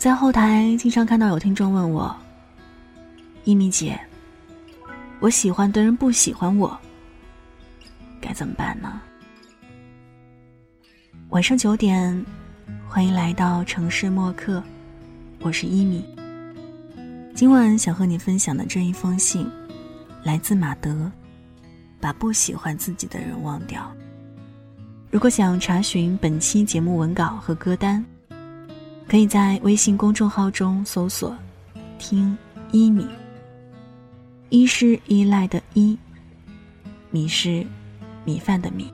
在后台经常看到有听众问我：“一米姐，我喜欢的人不喜欢我，该怎么办呢？”晚上九点，欢迎来到城市默客，我是一米。今晚想和你分享的这一封信，来自马德。把不喜欢自己的人忘掉。如果想查询本期节目文稿和歌单，可以在微信公众号中搜索“听一米”。一是依赖的依，米是米饭的米。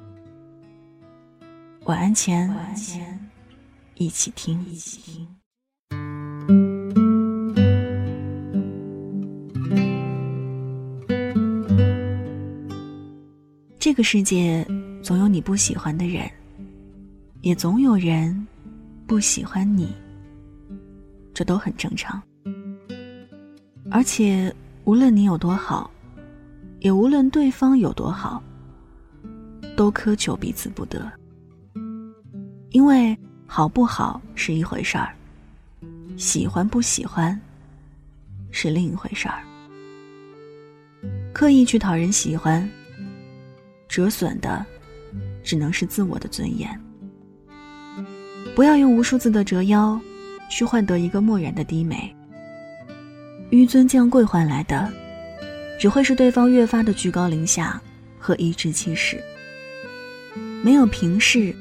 晚安前，一起听，一起听。这个世界总有你不喜欢的人，也总有人不喜欢你，这都很正常。而且，无论你有多好，也无论对方有多好，都苛求彼此不得。因为好不好是一回事儿，喜欢不喜欢是另一回事儿。刻意去讨人喜欢。折损的，只能是自我的尊严。不要用无数次的折腰，去换得一个漠然的低眉。纡尊降贵换来的，只会是对方越发的居高临下和颐指气使。没有平视，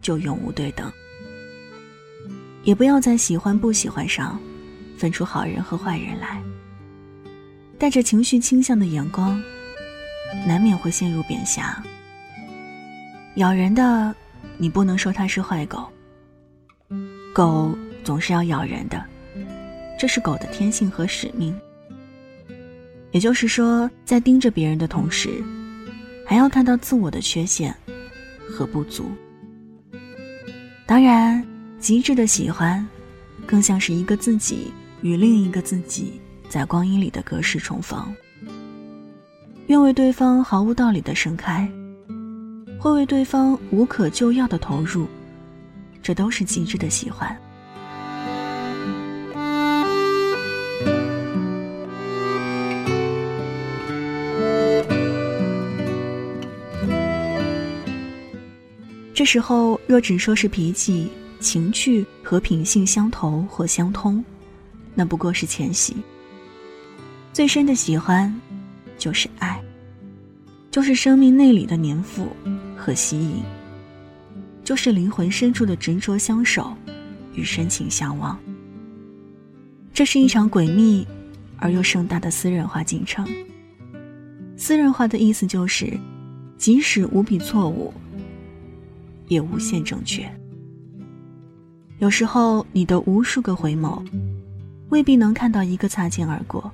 就永无对等。也不要在喜欢不喜欢上，分出好人和坏人来。带着情绪倾向的眼光。难免会陷入贬狭。咬人的，你不能说它是坏狗。狗总是要咬人的，这是狗的天性和使命。也就是说，在盯着别人的同时，还要看到自我的缺陷和不足。当然，极致的喜欢，更像是一个自己与另一个自己在光阴里的隔世重逢。愿为对方毫无道理的盛开，会为对方无可救药的投入，这都是极致的喜欢。这时候若只说是脾气、情趣和品性相投或相通，那不过是前戏。最深的喜欢。就是爱，就是生命内里的粘附和吸引，就是灵魂深处的执着相守与深情相望。这是一场诡秘而又盛大的私人化进程。私人化的意思就是，即使无比错误，也无限正确。有时候，你的无数个回眸，未必能看到一个擦肩而过。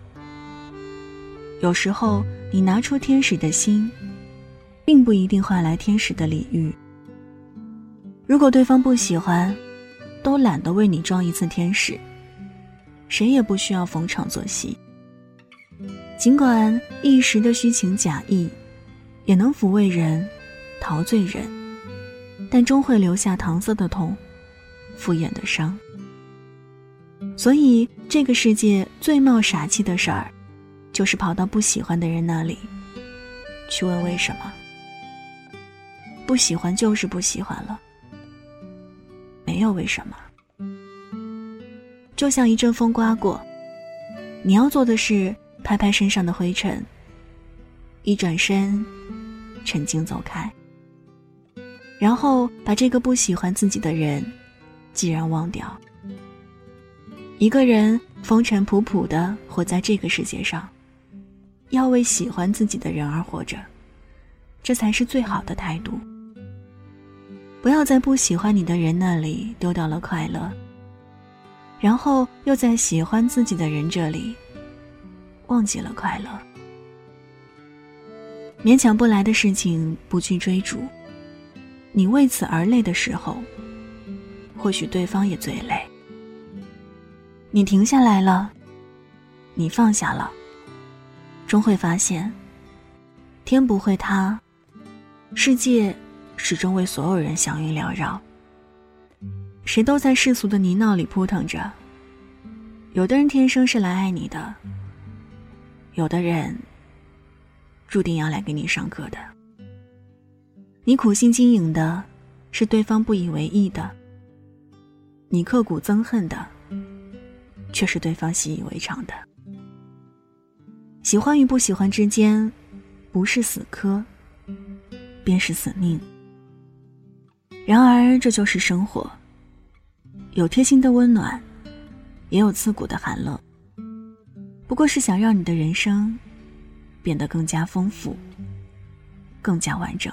有时候，你拿出天使的心，并不一定换来天使的礼遇。如果对方不喜欢，都懒得为你装一次天使，谁也不需要逢场作戏。尽管一时的虚情假意，也能抚慰人、陶醉人，但终会留下搪塞的痛、敷衍的伤。所以，这个世界最冒傻气的事儿。就是跑到不喜欢的人那里，去问为什么。不喜欢就是不喜欢了，没有为什么。就像一阵风刮过，你要做的是拍拍身上的灰尘，一转身，沉静走开，然后把这个不喜欢自己的人，既然忘掉。一个人风尘仆仆的活在这个世界上。要为喜欢自己的人而活着，这才是最好的态度。不要在不喜欢你的人那里丢掉了快乐，然后又在喜欢自己的人这里忘记了快乐。勉强不来的事情不去追逐，你为此而累的时候，或许对方也最累。你停下来了，你放下了。终会发现，天不会塌，世界始终为所有人祥云缭绕。谁都在世俗的泥淖里扑腾着。有的人天生是来爱你的，有的人注定要来给你上课的。你苦心经营的，是对方不以为意的；你刻骨憎恨的，却是对方习以为常的。喜欢与不喜欢之间，不是死磕，便是死命。然而，这就是生活。有贴心的温暖，也有刺骨的寒冷。不过是想让你的人生变得更加丰富，更加完整。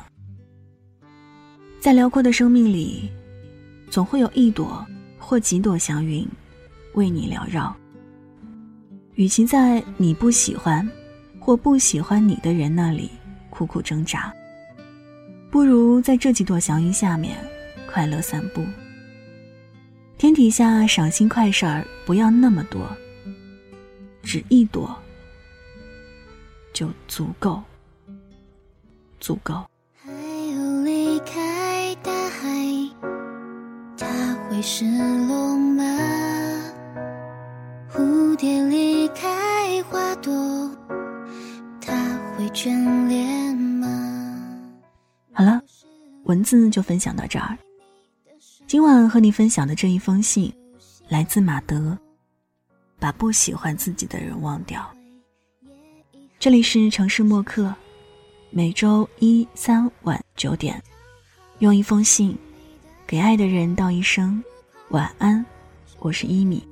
在辽阔的生命里，总会有一朵或几朵祥云为你缭绕。与其在你不喜欢或不喜欢你的人那里苦苦挣扎。不如在这几朵祥云下面快乐散步。天底下赏心快事儿不要那么多，只一朵就足够，足够。还有离开大海，它会失落吗？蝴蝶离开花朵，它会眷恋吗？文字就分享到这儿。今晚和你分享的这一封信，来自马德。把不喜欢自己的人忘掉。这里是城市默客，每周一、三晚九点，用一封信给爱的人道一声晚安。我是一米。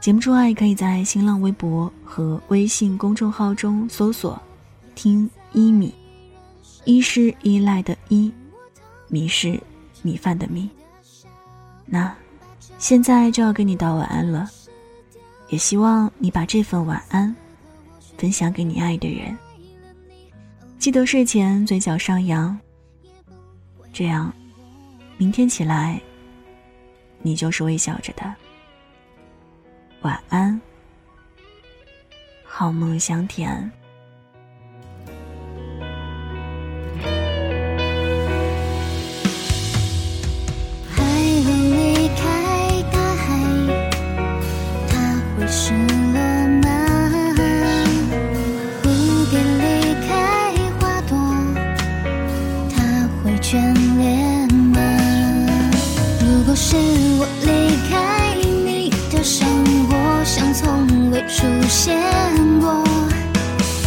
节目之外，可以在新浪微博和微信公众号中搜索“听一米”。一是依赖的依，米是米饭的米。那，现在就要跟你道晚安了，也希望你把这份晚安分享给你爱的人。记得睡前嘴角上扬，这样，明天起来，你就是微笑着的。晚安，好梦香甜。出现过，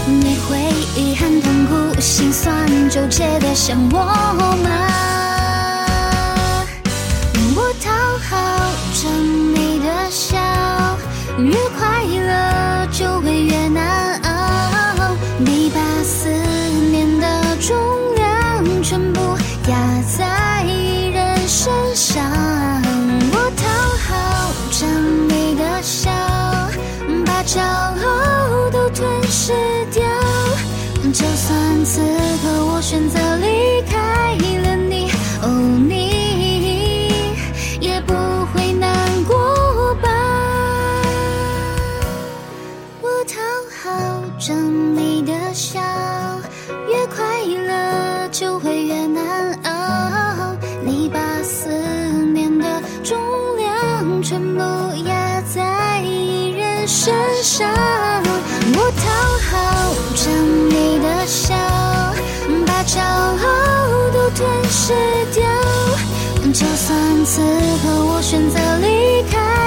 你会遗憾、痛苦、心酸、纠结的想我吗？算此刻我选择离开了你，哦，你也不会难过吧？我讨好着你的笑，越快乐就会失掉。就算此刻我选择离开